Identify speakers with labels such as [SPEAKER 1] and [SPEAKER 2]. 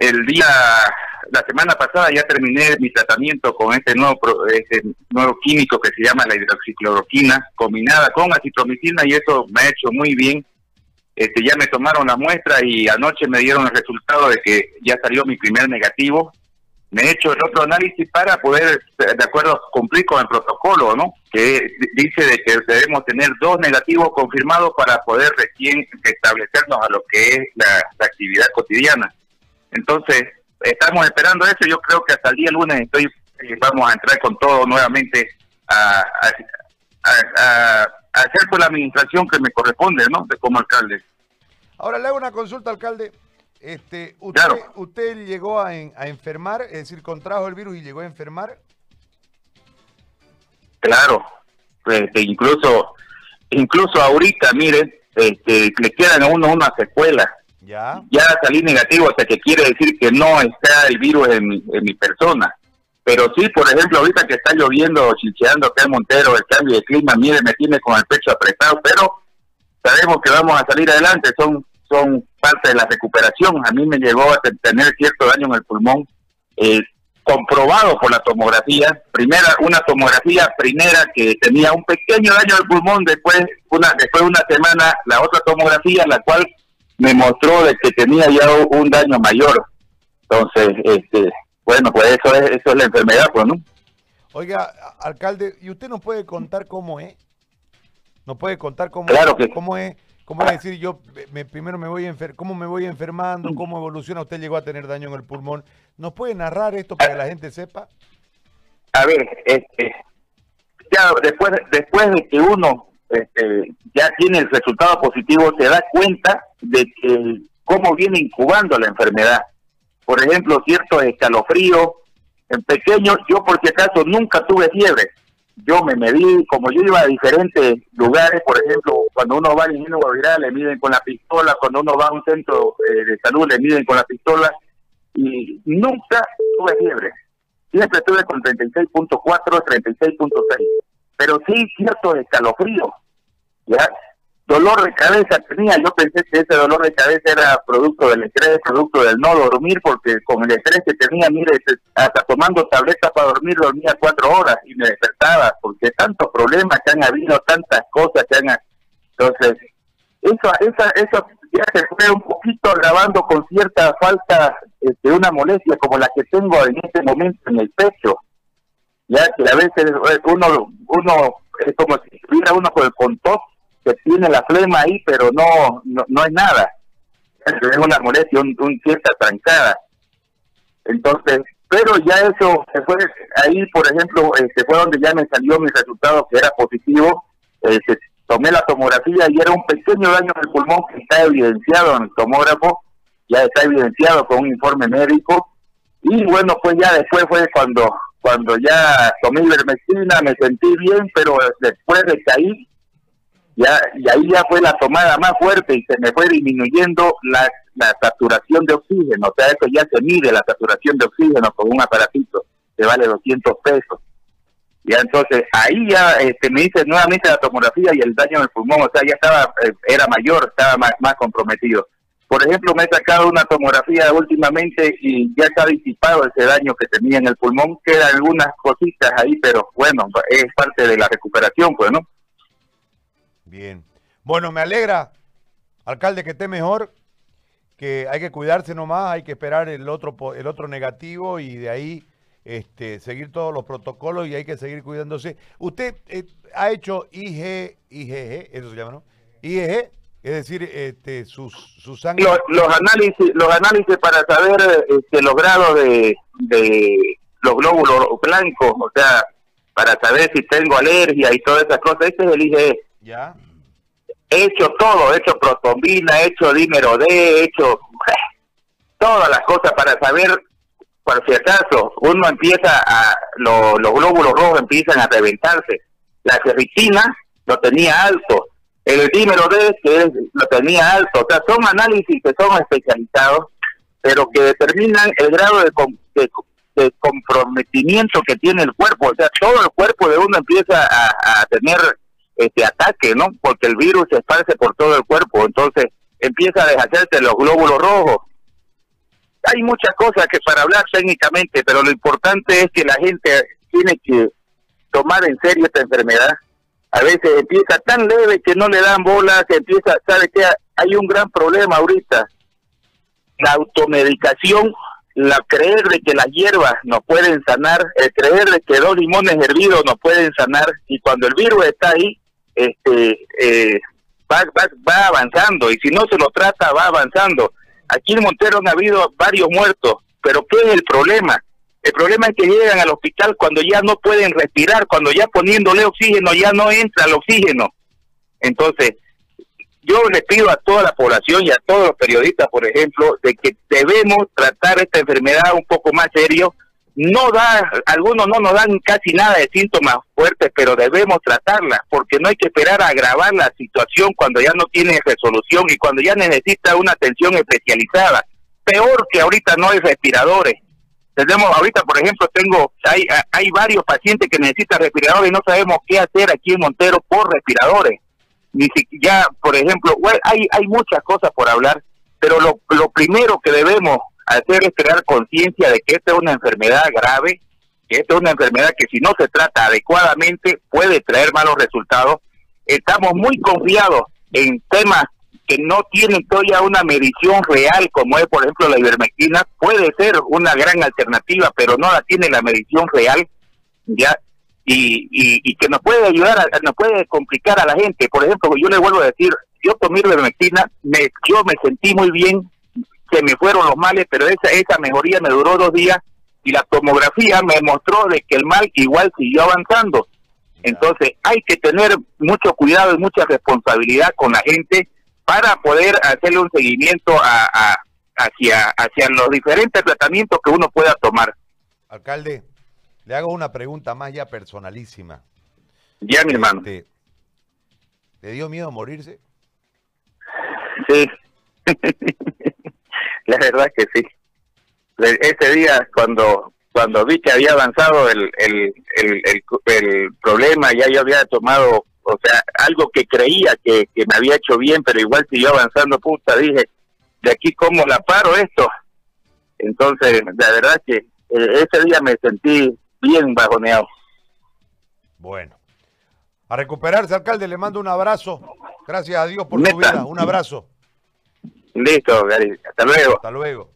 [SPEAKER 1] el día, la semana pasada ya terminé mi tratamiento con este nuevo, este nuevo químico que se llama la hidroxicloroquina, combinada con acitromicina y eso me ha hecho muy bien. Este, ya me tomaron la muestra y anoche me dieron el resultado de que ya salió mi primer negativo. Me he hecho el otro análisis para poder, de acuerdo, cumplir con el protocolo, ¿no? Que dice de que debemos tener dos negativos confirmados para poder recién establecernos a lo que es la actividad cotidiana. Entonces, estamos esperando eso. Yo creo que hasta el día lunes estoy eh, vamos a entrar con todo nuevamente a, hacer por la administración que me corresponde, ¿no? De como alcalde.
[SPEAKER 2] Ahora le hago una consulta, alcalde. Este, usted, usted llegó a, enfermar, es decir, contrajo el virus y llegó a enfermar.
[SPEAKER 1] Claro, este, incluso, incluso ahorita, mire, este, le quedan a uno una secuela ya. salí negativo, hasta que quiere decir que no está el virus en en mi persona. Pero sí, por ejemplo, ahorita que está lloviendo, chicheando acá en Montero, el cambio de clima, mire, me tiene con el pecho apretado, pero sabemos que vamos a salir adelante, son, son parte de la recuperación. A mí me llegó a tener cierto daño en el pulmón, eh, comprobado por la tomografía. Primera, una tomografía primera que tenía un pequeño daño al pulmón, después, una, después de una semana, la otra tomografía, la cual me mostró de que tenía ya un daño mayor. Entonces, este, bueno, pues eso es, eso es la enfermedad, pues, ¿no?
[SPEAKER 2] Oiga, alcalde, ¿y usted nos puede contar cómo es? ¿Nos puede contar cómo,
[SPEAKER 1] claro que...
[SPEAKER 2] cómo es? ¿Cómo es decir yo me, primero me voy enfer cómo me voy enfermando, cómo evoluciona? Usted llegó a tener daño en el pulmón. ¿Nos puede narrar esto para que la gente sepa?
[SPEAKER 1] A ver, este, ya después después de que uno este, ya tiene el resultado positivo, se da cuenta de que cómo viene incubando la enfermedad. Por ejemplo, cierto escalofrío en pequeño, yo por si acaso nunca tuve fiebre. Yo me medí, como yo iba a diferentes lugares, por ejemplo, cuando uno va al ingenio viral le miden con la pistola, cuando uno va a un centro eh, de salud le miden con la pistola, y nunca tuve fiebre. Siempre estuve con 36.4, 36.6 pero sí cierto escalofrío, ¿ya? Dolor de cabeza tenía, yo pensé que ese dolor de cabeza era producto del estrés, producto del no dormir, porque con el estrés que tenía, mire, hasta tomando tabletas para dormir, dormía cuatro horas y me despertaba, porque tantos problemas que han habido, tantas cosas que han... Entonces, eso, esa, eso ya se fue un poquito agravando con cierta falta de este, una molestia como la que tengo en este momento en el pecho. Ya que a veces eh, uno uno es como si estuviera uno con el contos que tiene la flema ahí pero no no, es nada. Es una molestia un, cierta trancada. Entonces pero ya eso se fue ahí por ejemplo este fue donde ya me salió mi resultado que era positivo este, tomé la tomografía y era un pequeño daño en el pulmón que está evidenciado en el tomógrafo ya está evidenciado con un informe médico. Y bueno pues ya después fue cuando cuando ya tomé ivermectina me sentí bien, pero después de caí, ya, y ahí ya fue la tomada más fuerte y se me fue disminuyendo la, la saturación de oxígeno, o sea, eso ya se mide la saturación de oxígeno con un aparatito que vale 200 pesos. Ya entonces ahí ya este, me hice nuevamente la tomografía y el daño en el pulmón, o sea, ya estaba, eh, era mayor, estaba más, más comprometido. Por ejemplo, me he sacado una tomografía últimamente y ya está disipado ese daño que tenía en el pulmón. Quedan algunas cositas ahí, pero bueno, es parte de la recuperación, pues, ¿no?
[SPEAKER 2] Bien. Bueno, me alegra, alcalde, que esté mejor, que hay que cuidarse nomás, hay que esperar el otro, el otro negativo y de ahí este, seguir todos los protocolos y hay que seguir cuidándose. Usted eh, ha hecho IG, IgG, eso se llama, ¿no? IgG es decir, este, sus, sus
[SPEAKER 1] sangre... Los, análisis, los análisis para saber este, los grados de, los glóbulos blancos, o sea, para saber si tengo alergia y todas esas cosas, este es el IgE.
[SPEAKER 2] Ya.
[SPEAKER 1] He hecho todo, he hecho protombina, he hecho dímero D, he hecho todas las cosas para saber, por si acaso, uno empieza a, los glóbulos rojos empiezan a reventarse. La ferritina lo tenía alto, el dímero D que lo tenía alto, o sea, son análisis que son especializados, pero que determinan el grado de, comprometimiento que tiene el cuerpo, o sea, todo el cuerpo de uno empieza a, tener este ataque, ¿no? Porque el virus se esparce por todo el cuerpo, entonces empieza a deshacerse los glóbulos rojos. hay muchas cosas que para hablar técnicamente, pero lo importante es que la gente tiene que tomar en serio esta enfermedad. A veces empieza tan leve que no le dan bola, que empieza, ¿sabe qué? Hay un gran problema ahorita. La automedicación, la creer de que las hierbas nos pueden sanar, el creer de que dos limones hervidos nos pueden sanar, y cuando el virus está ahí, este, eh, va, va, va avanzando, y si no se lo trata, va avanzando. Aquí en Montero han habido varios muertos, pero ¿qué es el problema? El problema es que llegan al hospital cuando ya no pueden respirar, cuando ya poniéndole oxígeno ya no entra el oxígeno. Entonces, yo le pido a toda la población y a todos los periodistas, por ejemplo, de que debemos tratar esta enfermedad un poco más serio. No da, algunos no nos dan casi nada de síntomas fuertes, pero debemos tratarla, porque no hay que esperar a agravar la situación cuando ya no tiene resolución y cuando ya necesita una atención especializada. Peor que ahorita no hay respiradores. Tenemos ahorita, por ejemplo, tengo hay hay varios pacientes que necesitan respiradores y no sabemos qué hacer aquí en Montero por respiradores. Ni siquiera, por ejemplo, hay hay muchas cosas por hablar, pero lo, lo primero que debemos hacer es crear conciencia de que esta es una enfermedad grave, que esta es una enfermedad que si no se trata adecuadamente puede traer malos resultados. Estamos muy confiados en temas que no tienen todavía una medición real, como es, por ejemplo, la ivermectina, puede ser una gran alternativa, pero no la tiene la medición real, ya, y, y, que nos puede ayudar, a, nos puede complicar a la gente. Por ejemplo, yo le vuelvo a decir, yo tomé ivermectina, me, yo me sentí muy bien, se me fueron los males, pero esa, esa mejoría me duró dos días y la tomografía me mostró de que el mal igual siguió avanzando. Entonces hay que tener mucho cuidado y mucha responsabilidad con la gente para poder hacerle un seguimiento a, hacia, hacia los diferentes tratamientos que uno pueda tomar.
[SPEAKER 2] Alcalde, le hago una pregunta más ya personalísima.
[SPEAKER 1] Ya, mi hermano.
[SPEAKER 2] Este, ¿Le dio miedo morirse?
[SPEAKER 1] Sí. La verdad que sí. Ese día, cuando cuando vi que había avanzado el, el, el, el, el problema, ya yo había tomado o sea, algo que creía que, me había hecho bien, pero igual siguió avanzando, puta, dije, de aquí cómo la paro esto. Entonces, la verdad que eh, ese día me sentí bien bajoneado.
[SPEAKER 2] Bueno. A recuperarse, alcalde, le mando un abrazo. Gracias a Dios por su vida. Un abrazo.
[SPEAKER 1] Listo, Gary. Hasta luego.
[SPEAKER 2] Hasta luego.